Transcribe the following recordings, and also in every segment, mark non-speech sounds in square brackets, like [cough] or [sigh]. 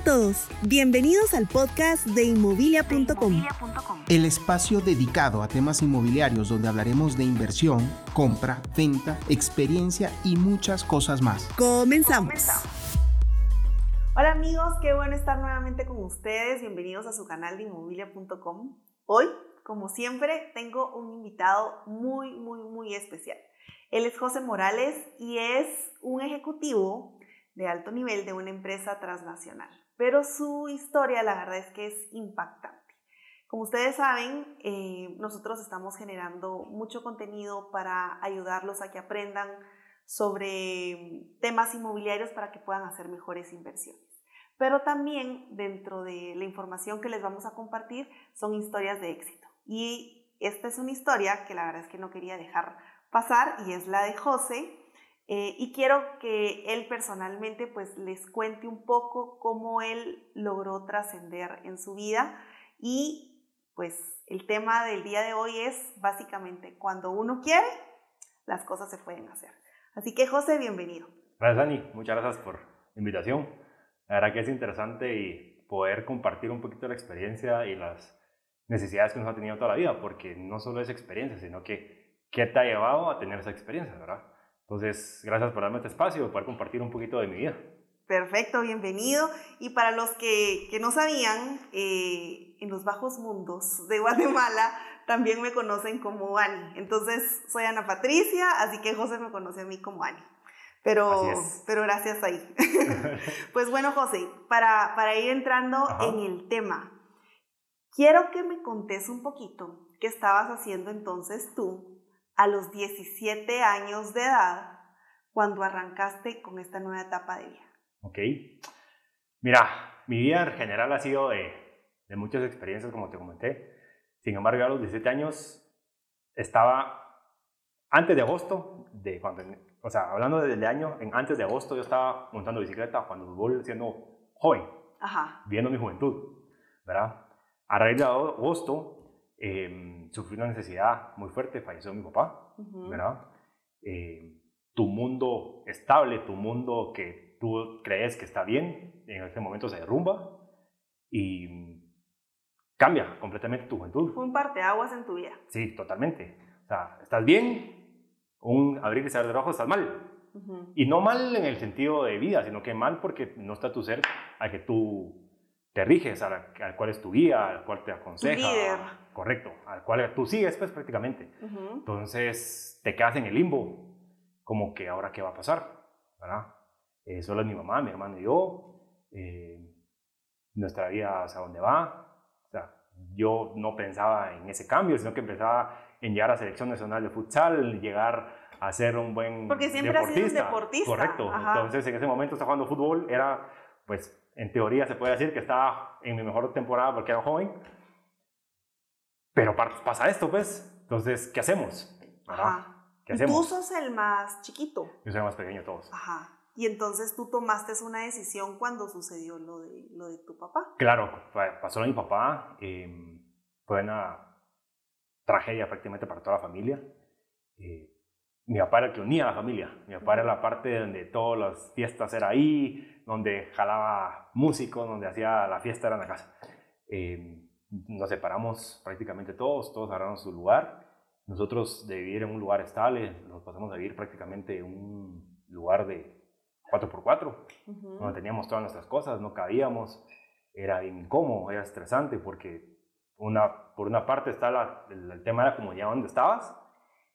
a todos, bienvenidos al podcast de inmobilia.com, el espacio dedicado a temas inmobiliarios donde hablaremos de inversión, compra, venta, experiencia y muchas cosas más. Comenzamos. Hola amigos, qué bueno estar nuevamente con ustedes. Bienvenidos a su canal de inmobilia.com. Hoy, como siempre, tengo un invitado muy, muy, muy especial. Él es José Morales y es un ejecutivo de alto nivel de una empresa transnacional. Pero su historia, la verdad es que es impactante. Como ustedes saben, eh, nosotros estamos generando mucho contenido para ayudarlos a que aprendan sobre temas inmobiliarios para que puedan hacer mejores inversiones. Pero también dentro de la información que les vamos a compartir son historias de éxito. Y esta es una historia que la verdad es que no quería dejar pasar y es la de José, eh, y quiero que él personalmente pues les cuente un poco cómo él logró trascender en su vida y pues el tema del día de hoy es básicamente cuando uno quiere, las cosas se pueden hacer. Así que José, bienvenido. Gracias Dani, muchas gracias por la invitación. La verdad que es interesante y poder compartir un poquito la experiencia y las necesidades que nos ha tenido toda la vida, porque no solo es experiencia, sino que qué te ha llevado a tener esa experiencia, ¿verdad? Entonces, gracias por darme este espacio y poder compartir un poquito de mi vida. Perfecto, bienvenido. Y para los que, que no sabían, eh, en los bajos mundos de Guatemala también me conocen como Ani. Entonces, soy Ana Patricia, así que José me conoce a mí como Ani. Pero, pero gracias ahí. [laughs] pues bueno, José, para, para ir entrando en el tema, quiero que me contes un poquito qué estabas haciendo entonces tú a los 17 años de edad cuando arrancaste con esta nueva etapa de vida? Ok. Mira, mi vida en general ha sido de, de muchas experiencias, como te comenté. Sin embargo, a los 17 años estaba, antes de agosto, de cuando, o sea, hablando del año, en, antes de agosto yo estaba montando bicicleta, cuando fútbol siendo joven, Ajá. viendo mi juventud, ¿verdad? A raíz de agosto eh, sufrí una necesidad muy fuerte, falleció mi papá, ¿verdad? Eh, tu mundo estable, tu mundo que tú crees que está bien, en ese momento se derrumba y cambia completamente tu juventud. Fue un parteaguas en tu vida. Sí, totalmente. O sea, estás bien, un abrir y cerrar de ojos estás mal. Y no mal en el sentido de vida, sino que mal porque no está tu ser a que tú te riges, al, cual es tu guía, al cual te aconseja. Correcto, al cual tú sigues pues prácticamente. Entonces te quedas en el limbo, como que ahora qué va a pasar, ¿verdad? Eh, solo es mi mamá, mi hermano y yo, eh, nuestra vida hacia dónde va. O sea, yo no pensaba en ese cambio, sino que pensaba en llegar a selección nacional de futsal, llegar a ser un buen Porque siempre deportista. Has sido un deportista. Correcto. Entonces en ese momento estaba jugando fútbol, era pues en teoría se puede decir que estaba en mi mejor temporada porque era joven. Pero pasa esto, pues. Entonces, ¿qué hacemos? Ajá. ¿Qué hacemos? tú sos el más chiquito. Yo soy el más pequeño de todos. Ajá. Y entonces tú tomaste una decisión cuando sucedió lo de, lo de tu papá. Claro, pasó a mi papá. Em, fue una tragedia prácticamente para toda la familia. Eh, mi papá era el que unía a la familia. Mi papá era la parte donde todas las fiestas era ahí, donde jalaba músicos, donde hacía la fiesta era en la casa. Eh, nos separamos prácticamente todos, todos agarraron su lugar. Nosotros de vivir en un lugar estable, nos pasamos a vivir prácticamente en un lugar de 4x4, donde teníamos todas nuestras cosas, no cabíamos, era incómodo, era estresante porque una, por una parte está el, tema de la comunidad donde estabas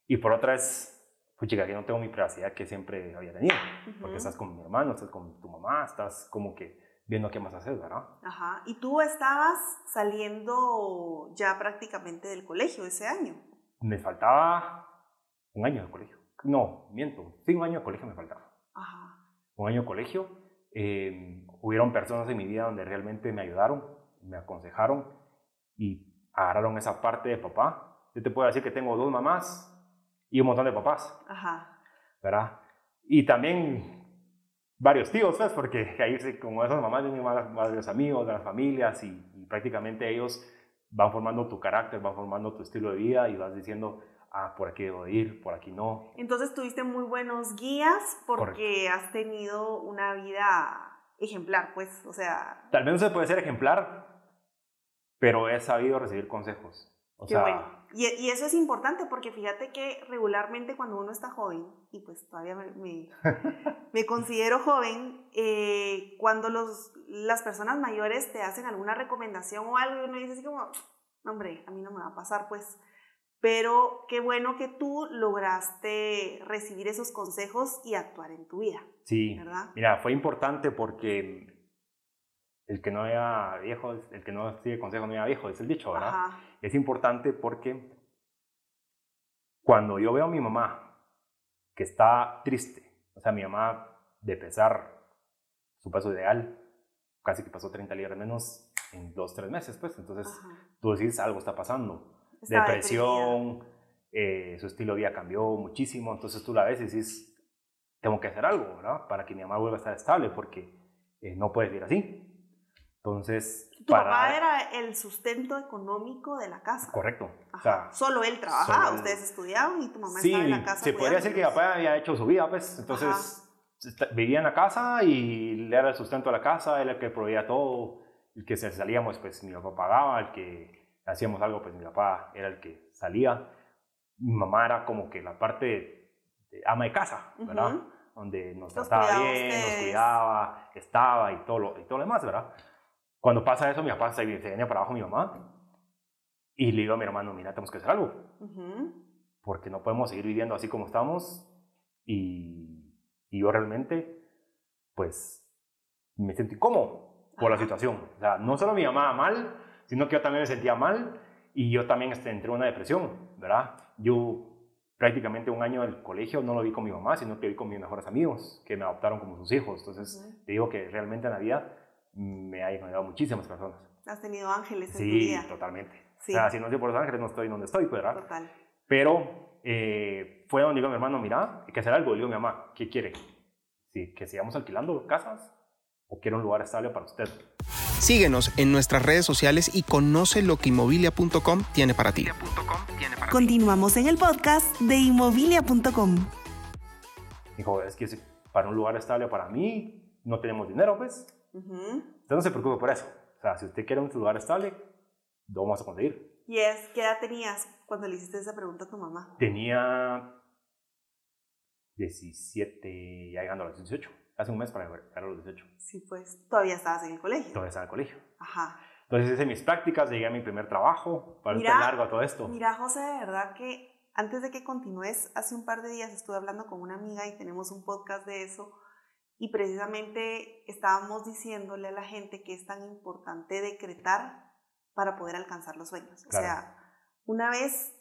y por otra es pues chica, que no tengo mi privacidad que siempre había tenido, porque estás con mi hermano, estás con tu mamá, estás como que viendo qué más hacer, ¿verdad? Ajá, y tú estabas saliendo ya prácticamente del colegio ese año. Me faltaba un año de colegio. No, miento, sí, un año de colegio me faltaba. Ajá. Un año de colegio. Eh, hubieron personas en mi vida donde realmente me ayudaron, me aconsejaron y agarraron esa parte de papá. Yo te puedo decir que tengo dos mamás, y un montón de papás. Ajá. ¿Verdad? Y también varios tíos, ¿sabes? Porque [laughs] ahí, como esas mamás tienen varios amigos, de las familias y, prácticamente ellos van formando tu carácter, van formando tu estilo de vida y vas diciendo, ah, por aquí debo ir, por aquí no. Entonces tuviste muy buenos guías porque has tenido una vida ejemplar, pues, o sea... Tal vez no se puede ser ejemplar, pero he sabido recibir consejos. O qué sea, bueno. Y, y eso es importante porque fíjate que regularmente cuando uno está joven, y pues todavía me, me, [laughs] me considero joven, eh, cuando los, las personas mayores te hacen alguna recomendación o algo, uno dice así como, "No, hombre, a mí no me va a pasar, pues. Pero qué bueno que tú lograste recibir esos consejos y actuar en tu vida, sí. ¿verdad? Mira, fue importante porque el que no vea viejo, el que no sigue consejo no vea viejo, es el dicho, ¿verdad? Ajá. Es importante porque cuando yo veo a mi mamá que está triste, o sea, mi mamá de pesar su peso ideal, casi que pasó 30 libras menos en dos, tres meses, pues, entonces Ajá. tú decís algo está pasando, depresión, eh, su estilo de vida cambió muchísimo, entonces tú la ves y dices, tengo que hacer algo, ¿verdad? Para que mi mamá vuelva a estar estable, porque eh, no puedes ir así. Entonces, Tu papá era el sustento económico de la casa. Correcto. O Ajá. sea, solo él trabajaba, solo ustedes estudiaban y tu mamá sí, estaba en la casa. se podría decir que mi papá había hecho su vida, pues, entonces esta- vivía en la casa y le era el sustento de la casa, él era el que proveía todo, el que salíamos, pues mi papá pagaba, el que hacíamos algo, pues mi papá era el que salía. Mi mamá era como que la parte de, ama de casa, ¿verdad? Ujú. Donde nos trataba bien, nos ustedes. cuidaba, estaba y todo, lo, y todo lo demás, ¿verdad? Cuando pasa eso, mi papá se, se venía para abajo mi mamá y le digo a mi hermano, mira, tenemos que hacer algo Ujú. porque no podemos seguir viviendo así como estamos y, y yo realmente, pues, me sentí incómodo por la situación. O sea, no solo mi mamá mal, sino que yo también me sentía mal y yo también este, entré en una depresión, ¿verdad? Yo prácticamente un año del colegio no lo vi con mi mamá, sino que vi con mis mejores amigos, que me adoptaron como sus hijos. Entonces, Ujú. te digo que realmente en la vida me ha ayudado muchísimas personas. Has tenido ángeles en tu Sí, vida. totalmente. Sí. O sea, si no soy por Los Ángeles, no estoy donde estoy, pues, ¿verdad? Total. Pero eh, fue donde digo a mi hermano, mira, hay que hacer algo. Le digo a mi mamá, ¿qué quiere? Sí, ¿Que sigamos alquilando casas o quiere un lugar estable para usted? Síguenos en nuestras redes sociales y conoce lo que inmobilia.com tiene para ti. Continuamos en el podcast de inmobilia.com. Dijo, es que para un lugar estable para mí no tenemos dinero, pues. Ujú. Entonces no se preocupe por eso. O sea, si usted quiere un lugar estable, lo vamos a conseguir. Y es, ¿qué edad tenías cuando le hiciste esa pregunta a tu mamá? Tenía 17, ya llegando a los 18. Hace un mes para llegar a los 18. Sí, pues todavía estabas en el colegio. Todavía estaba en el colegio. Ajá. Entonces hice mis prácticas, llegué a mi primer trabajo, para Mira, estar largo a todo esto. Mira, José, de verdad que antes de que continúes, hace un par de días estuve hablando con una amiga y tenemos un podcast de eso. Y precisamente estábamos diciéndole a la gente que es tan importante decretar para poder alcanzar los sueños. O Claro. sea, una vez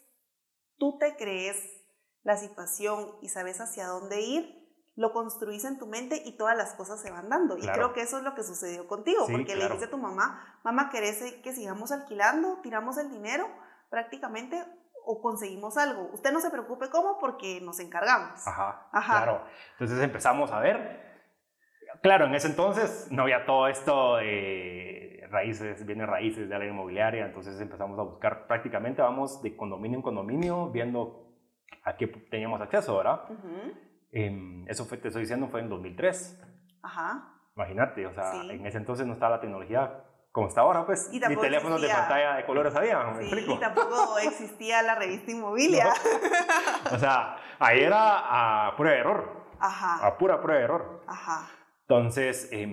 tú te crees la situación y sabes hacia dónde ir, lo construís en tu mente y todas las cosas se van dando. Y Claro. creo que eso es lo que sucedió contigo, Sí, porque le claro. dijiste a tu mamá, mamá, ¿querés que sigamos alquilando? Tiramos el dinero prácticamente o conseguimos algo. Usted no se preocupe cómo porque nos encargamos. Ajá, Ajá. claro. Entonces empezamos a ver. Claro, en ese entonces no había todo esto de raíces, bienes raíces de la inmobiliaria, entonces empezamos a buscar prácticamente, vamos de condominio en condominio, viendo a qué teníamos acceso, ¿verdad? Ujú. Em, eso fue, te estoy diciendo, fue en 2003. Ajá. Imagínate, o sea, Sí. en ese entonces no estaba la tecnología como está ahora, pues, Y ni teléfonos de existía- pantalla de colores había, ¿me Sí, explico? y tampoco existía la revista Inmobilia. [laughs] O sea, ahí era a prueba de error, Ajá. a pura prueba de error. Ajá. Entonces, eh,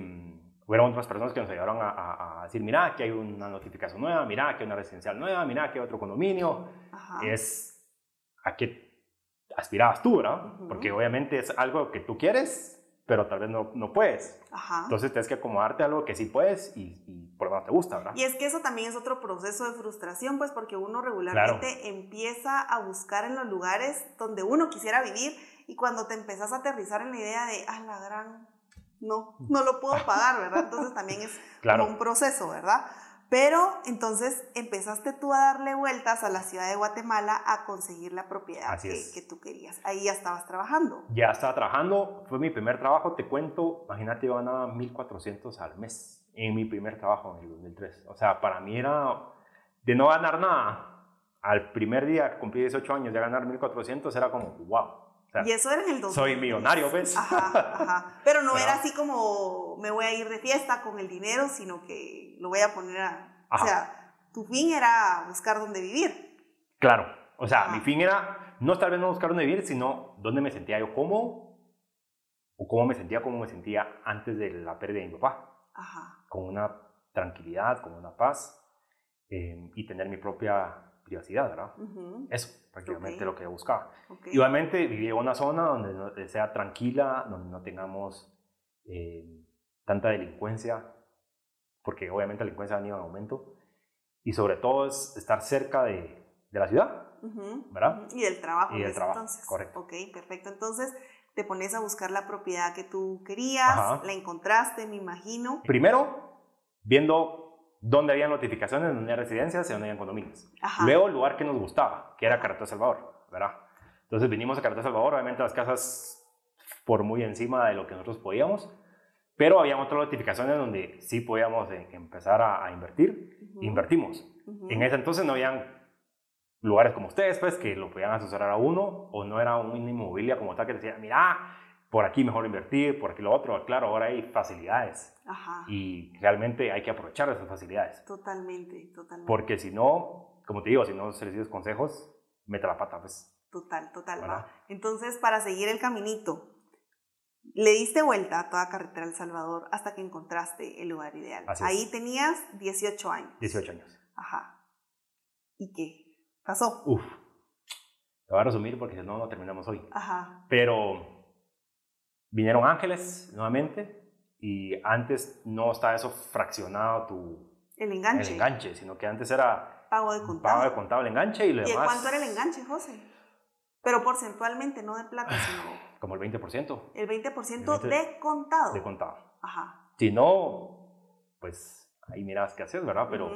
hubieron otras personas que nos ayudaron a, a- a decir, mira, aquí hay una notificación nueva, mira, aquí hay una residencial nueva, mira, aquí hay otro condominio. Ajá. Es a qué aspirabas tú, ¿verdad? Ujú. Porque obviamente es algo que tú quieres, pero tal vez no, no puedes. Ajá. Entonces tienes que acomodarte a algo que sí puedes y, y por lo menos te gusta, ¿verdad? Y es que eso también es otro proceso de frustración, pues porque uno regularmente empieza a buscar en los lugares donde uno quisiera vivir y cuando te empezás a aterrizar en la idea de, ah, la gran, no, no lo puedo pagar, ¿verdad? Entonces también es [laughs] Claro. como un proceso, ¿verdad? Pero entonces empezaste tú a darle vueltas a la ciudad de Guatemala a conseguir la propiedad que, que tú querías. Ahí ya estabas trabajando. Ya estaba trabajando, fue mi primer trabajo, te cuento, imagínate, yo ganaba 1.400 al mes en mi primer trabajo en el 2003. O sea, para mí era de no ganar nada, al primer día que cumplí 18 años, ya ganar 1.400 era como, wow. Y eso era en el 2000. Soy millonario, ¿ves? Ajá, ajá. Pero no era así como me voy a ir de fiesta con el dinero, sino que lo voy a poner a... O sea, tu fin era buscar dónde vivir. Claro. O sea, mi fin era no tal vez no buscar dónde vivir, sino dónde me sentía yo cómodo o cómo me sentía, cómo me sentía antes de la pérdida de mi papá. Ajá. Con una tranquilidad, con una paz eh, y tener mi propia privacidad, ¿verdad? Eso, prácticamente lo que buscaba. Igualmente viví en una zona donde sea tranquila, donde no tengamos eh, tanta delincuencia, porque obviamente la delincuencia ha venido en aumento, y sobre todo es estar cerca de, de la ciudad, ¿verdad? Y del trabajo. Y del trabajo, correcto. Ok, perfecto. Entonces te pones a buscar la propiedad que tú querías, la encontraste, me imagino. Primero, viendo donde había notificaciones, donde había residencias y donde había condominios. Luego, el lugar que nos gustaba, que era Carretera Salvador, ¿verdad? Entonces vinimos a Carretera Salvador, obviamente las casas por muy encima de lo que nosotros podíamos, pero había otras notificaciones donde sí podíamos eh, empezar a, invertir, invertimos. En ese entonces no habían lugares como ustedes, pues, que lo podían asesorar a uno, o no era una inmobiliaria como tal que decía, mira, por aquí mejor invertir, por aquí lo otro. Claro, ahora hay facilidades. Ajá. Y realmente hay que aprovechar esas facilidades. Totalmente, totalmente. Porque si no, como te digo, si no se les consejos, mete la pata, pues. Total, total. Entonces, para seguir el caminito, le diste vuelta a toda carretera El Salvador hasta que encontraste el lugar ideal. Ahí tenías 18 años. 18 años. Ajá. ¿Y qué? ¿Pasó? Uf. Te voy a resumir porque si no, no terminamos hoy. Ajá. Pero Vinieron ángeles nuevamente y antes no estaba eso fraccionado tu... El enganche. El enganche, sino que antes era... Pago de contado. Pago de contado el enganche y lo ¿Y cuánto era el enganche, José? Pero porcentualmente, no de plata, sino... [sighs] Como el 20%. El 20%, de contado. De contado. Ajá. Si no, pues ahí miras qué haces, ¿verdad? Pero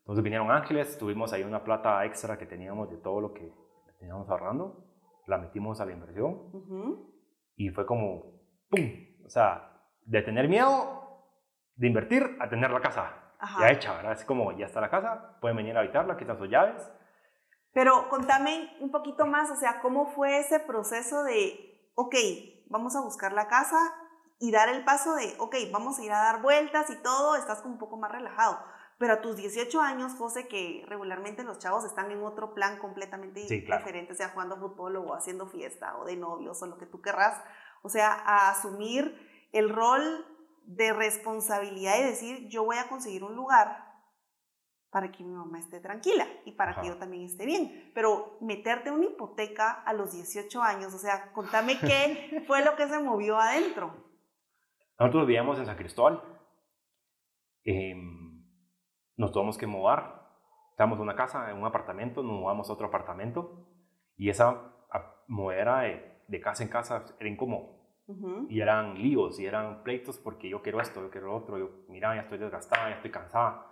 entonces vinieron ángeles, tuvimos ahí una plata extra que teníamos de todo lo que teníamos ahorrando, la metimos a la inversión. Uh y fue como, ¡pum! O sea, de tener miedo de invertir a tener la casa ya hecha, ¿verdad? Es como, ya está la casa, pueden venir a habitarla, aquí están sus llaves. Pero contame un poquito más, o sea, ¿cómo fue ese proceso de, ok, vamos a buscar la casa y dar el paso de, ok, vamos a ir a dar vueltas y todo, estás como un poco más relajado? Pero a tus 18 años, José, que regularmente los chavos están en otro plan completamente diferente, sea jugando fútbol o haciendo fiesta o de novios o lo que tú querrás, o sea, a asumir el rol de responsabilidad y decir, yo voy a conseguir un lugar para que mi mamá esté tranquila y para que yo también esté bien. Pero meterte una hipoteca a los 18 años, o sea, contame qué [laughs] fue lo que se movió adentro. Nosotros vivíamos en San Cristóbal. Eh, nos tuvimos que mudar. Estábamos en una casa, en un apartamento, nos mudamos a otro apartamento y esa movera de, de casa en casa era incómodo. Y eran líos y eran pleitos porque yo quiero esto, yo quiero lo otro, yo, mira, ya estoy desgastada, ya estoy cansada.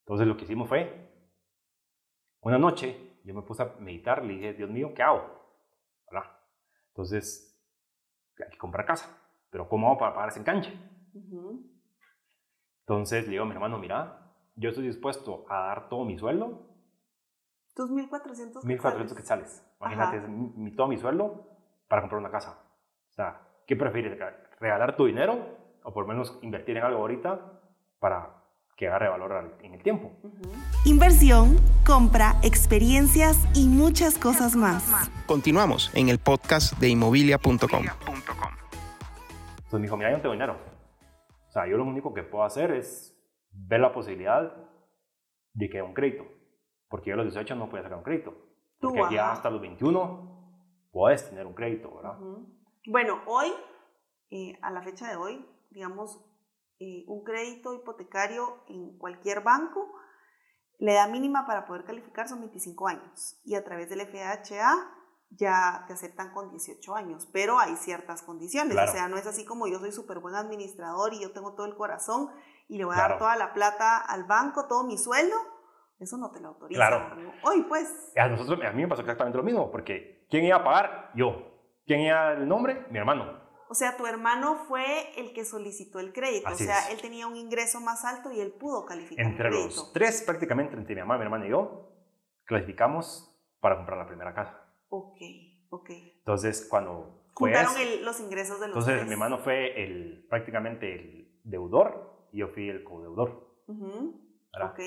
Entonces lo que hicimos fue, una noche yo me puse a meditar, le dije, Dios mío, ¿qué hago? ¿Verdad? Entonces, hay que comprar casa, pero ¿cómo hago para pagar ese enganche? Entonces le digo a mi hermano, mira, yo estoy dispuesto a dar todo mi sueldo. ¿Tus 1.400 1.400 quetzales. Imagínate, mi, todo mi sueldo para comprar una casa. O sea, ¿qué prefieres? ¿Regalar tu dinero o por lo menos invertir en algo ahorita para que agarre valor en el tiempo? Inversión, compra, experiencias y muchas cosas más. Continuamos en el podcast de inmobilia.com. Entonces me dijo, mira, yo no tengo dinero. O sea, yo lo único que puedo hacer es ver la posibilidad de que haya un crédito. Porque yo a los 18 no podía sacar un crédito. Porque ya hasta los 21 puedes tener un crédito, ¿verdad? Bueno, hoy, eh, a la fecha de hoy, digamos, eh, un crédito hipotecario en cualquier banco, la edad mínima para poder calificar son 25 años. Y a través del FHA ya te aceptan con 18 años, pero hay ciertas condiciones. O sea, no es así como yo soy súper buen administrador y yo tengo todo el corazón y le voy a dar toda la plata al banco, todo mi sueldo, eso no te lo autoriza. Claro. Hoy, pues. A, nosotros, a mí me pasó exactamente lo mismo, porque ¿quién iba a pagar? Yo. ¿Quién iba el nombre? Mi hermano. O sea, tu hermano fue el que solicitó el crédito. o sea, él tenía un ingreso más alto y él pudo calificar. Entre el crédito. los tres, prácticamente, entre mi mamá, mi hermano y yo, clasificamos para comprar la primera casa. Ok, ok. Entonces, cuando fue Juntaron eso- el- los ingresos de los entonces tres. mi hermano fue el, prácticamente el deudor y yo fui el codeudor. Ujú, ¿verdad? Ok.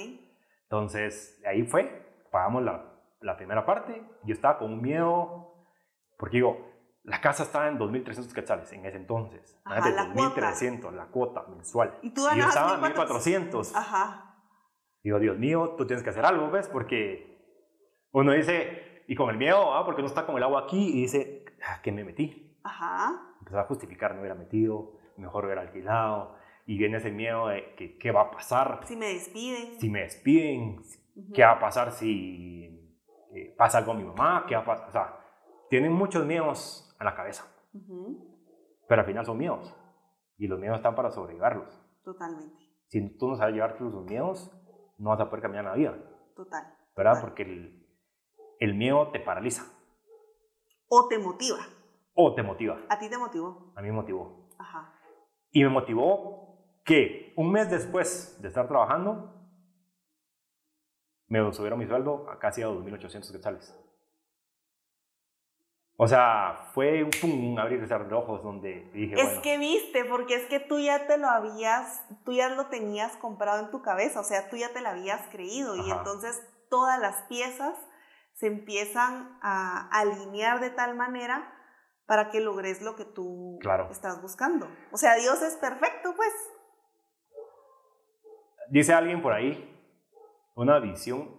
Entonces, ahí fue, pagamos la, la primera parte. Yo estaba con un miedo, porque digo, la casa estaba en 2.300 quetzales en ese entonces. Ajá, la cuota. 2.300, la cuota mensual. Y tú yo ganabas estaba en 1,400. 1.400. Ajá. Digo, Dios mío, tú tienes que hacer algo, ¿ves? Porque uno dice, y con el miedo, ¿ah? porque uno está con el agua aquí y dice, "Ah, ¿qué me metí? Ajá. Empezaba a justificar, no hubiera metido, mejor hubiera alquilado. Y viene ese miedo de que, qué va a pasar Si me despiden. si me despiden, qué va a pasar si eh, pasa algo a mi mamá, qué va a pasar. O sea, tienen muchos miedos a la cabeza, Ujú, pero al final son miedos. Y los miedos están para sobrellevarlos. Totalmente. Si tú no sabes llevar tus miedos, no vas a poder caminar en la vida, Total. ¿verdad? total. Porque el, el miedo te paraliza O te motiva. o te motiva. A ti te motivó. A mí me motivó. Ajá. Y me motivó que un mes después de estar trabajando, me subieron mi sueldo a casi a 2.800 quetzales. O sea, fue un, pum, un abrir y cerrar de ojos donde dije, Es bueno, que viste, porque es que tú ya te lo habías, tú ya lo tenías comprado en tu cabeza, o sea, tú ya te lo habías creído y entonces todas las piezas se empiezan a alinear de tal manera para que logres lo que tú Claro. estás buscando. O sea, Dios es perfecto, pues. Dice alguien por ahí, una visión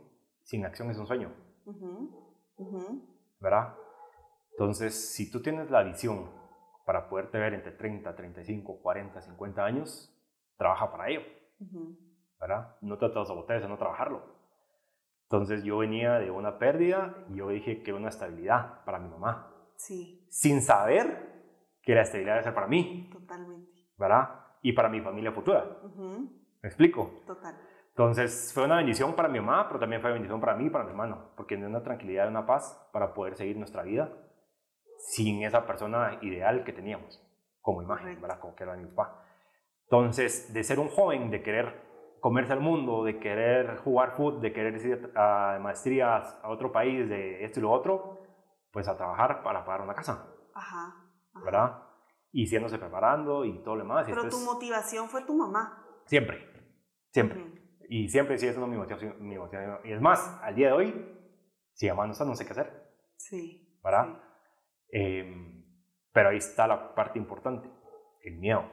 sin acción es un sueño, ujú, ¿verdad? Entonces, si tú tienes la visión para poderte ver entre 30, 35, 40, 50 años, trabaja para ello. ujú. ¿verdad? No te autosabotees en no trabajarlo. Entonces yo venía de una pérdida y yo dije que una estabilidad para mi mamá, Sí, sin saber que la estabilidad debe ser para mí, totalmente. ¿verdad? Y para mi familia futura. Ujú, ¿Me explico? Total. Entonces fue una bendición para mi mamá, pero también fue bendición para mí y para mi hermano, porque dio una tranquilidad y una paz para poder seguir nuestra vida sin esa persona ideal que teníamos como imagen, Correcto. ¿verdad? Como que era mi papá. Entonces, de ser un joven, de querer comerse al mundo, de querer jugar fútbol, de querer ir a maestrías a otro país, de esto y lo otro, pues a trabajar para pagar una casa, Ajá. ajá. ¿verdad? Y siéndose preparando y todo lo demás. Pero tu después- motivación fue tu mamá. siempre, siempre. Y siempre sigue siendo mi motivación, mi motivación. Y es más, al día de hoy, si mamá no está, no sé qué hacer, Sí. ¿verdad? sí. Eh, pero ahí está la parte importante, el miedo.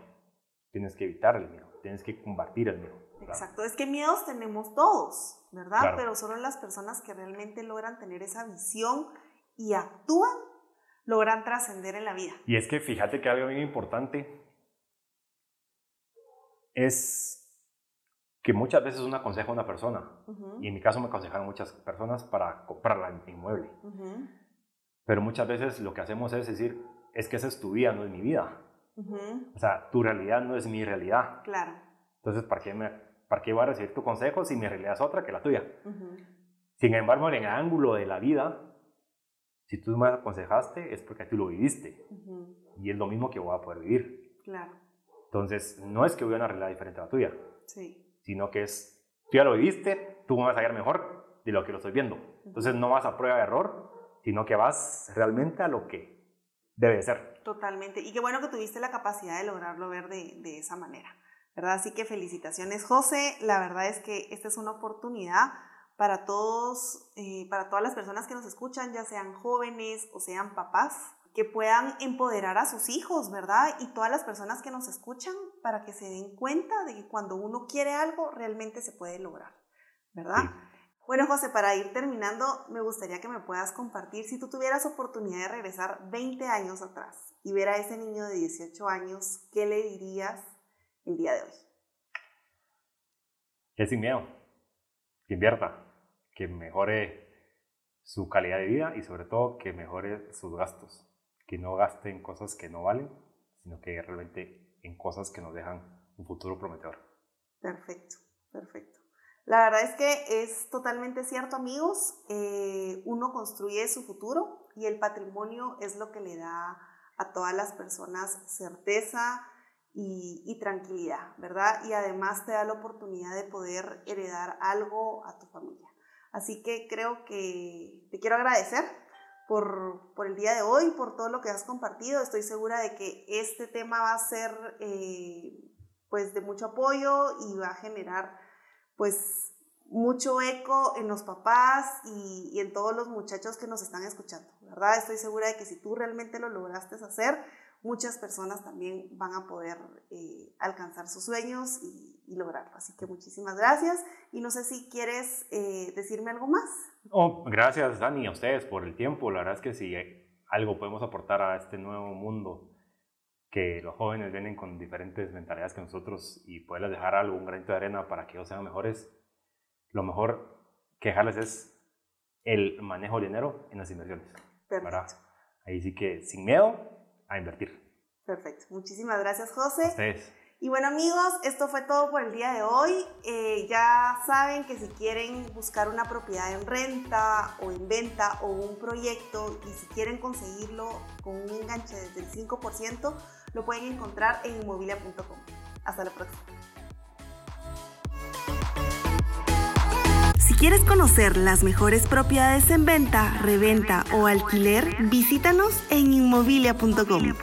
Tienes que evitar el miedo, tienes que combatir el miedo. ¿verdad? Exacto, es que miedos tenemos todos, ¿verdad? Claro. Pero solo las personas que realmente logran tener esa visión y actúan, logran trascender en la vida. Y es que fíjate que algo bien importante es que muchas veces uno aconseja a una persona, y en mi caso me aconsejaron muchas personas para comprar la inmueble, pero muchas veces lo que hacemos es decir, es que esa es tu vida, no es mi vida. ujú, O sea, tu realidad no es mi realidad. Claro. Entonces, ¿para qué, me, ¿para qué voy a recibir tu consejo si mi realidad es otra que la tuya? Sin embargo, en el ángulo de la vida, si tú me aconsejaste es porque tú lo viviste y es lo mismo que voy a poder vivir. Claro, Entonces, no es que voy a una realidad diferente a la tuya, sí. Sino que es, tú ya lo viviste, tú me vas a ver mejor de lo que lo estoy viendo. Entonces, no vas a prueba de error, sino que vas realmente a lo que debe de ser. Totalmente. Y qué bueno que tuviste la capacidad de lograrlo ver de, de esa manera, ¿verdad? Así que felicitaciones, José. La verdad es que esta es una oportunidad para todos, eh, para todas las personas que nos escuchan, ya sean jóvenes o sean papás, que puedan empoderar a sus hijos, ¿verdad? Y todas las personas que nos escuchan para que se den cuenta de que cuando uno quiere algo, realmente se puede lograr, ¿verdad? Sí. Bueno, José, para ir terminando, me gustaría que me puedas compartir si tú tuvieras oportunidad de regresar 20 años atrás y ver a ese niño de 18 años, ¿qué le dirías el día de hoy? Que sin miedo, que invierta, que mejore su calidad de vida y sobre todo que mejore sus gastos, que no gaste en cosas que no valen, sino que realmente en cosas que nos dejan un futuro prometedor. Perfecto, perfecto. La verdad es que es totalmente cierto, amigos. Eh, uno construye su futuro y el patrimonio es lo que le da a todas las personas certeza y, y tranquilidad, ¿verdad? Y además te da la oportunidad de poder heredar algo a tu familia. Así que creo que te quiero agradecer por, por, el día de hoy, por todo lo que has compartido. Estoy segura de que este tema va a ser eh, pues de mucho apoyo y va a generar pues mucho eco en los papás y, y, en todos los muchachos que nos están escuchando, ¿verdad? Estoy segura de que si tú realmente lo lograste hacer, muchas personas también van a poder eh, alcanzar sus sueños y, y, lograrlo. Así que muchísimas gracias y no sé si quieres eh, decirme algo más. Oh, gracias Dani, a ustedes por el tiempo. La verdad es que si algo podemos aportar a este nuevo mundo, que los jóvenes vienen con diferentes mentalidades que nosotros y poderles dejar algo, un granito de arena para que ellos sean mejores, lo mejor que dejarles es el manejo del dinero en las inversiones. Perfecto. Ahí sí que sin miedo a invertir. Perfecto. Muchísimas gracias, José. Ustedes. Y bueno amigos, esto fue todo por el día de hoy. Eh, ya saben que si quieren buscar una propiedad en renta o en venta o un proyecto y si quieren conseguirlo con un enganche desde el 5%, lo pueden encontrar en inmobilia.com. Hasta la próxima. Si quieres conocer las mejores propiedades en venta, reventa o alquiler, visítanos en inmobilia.com.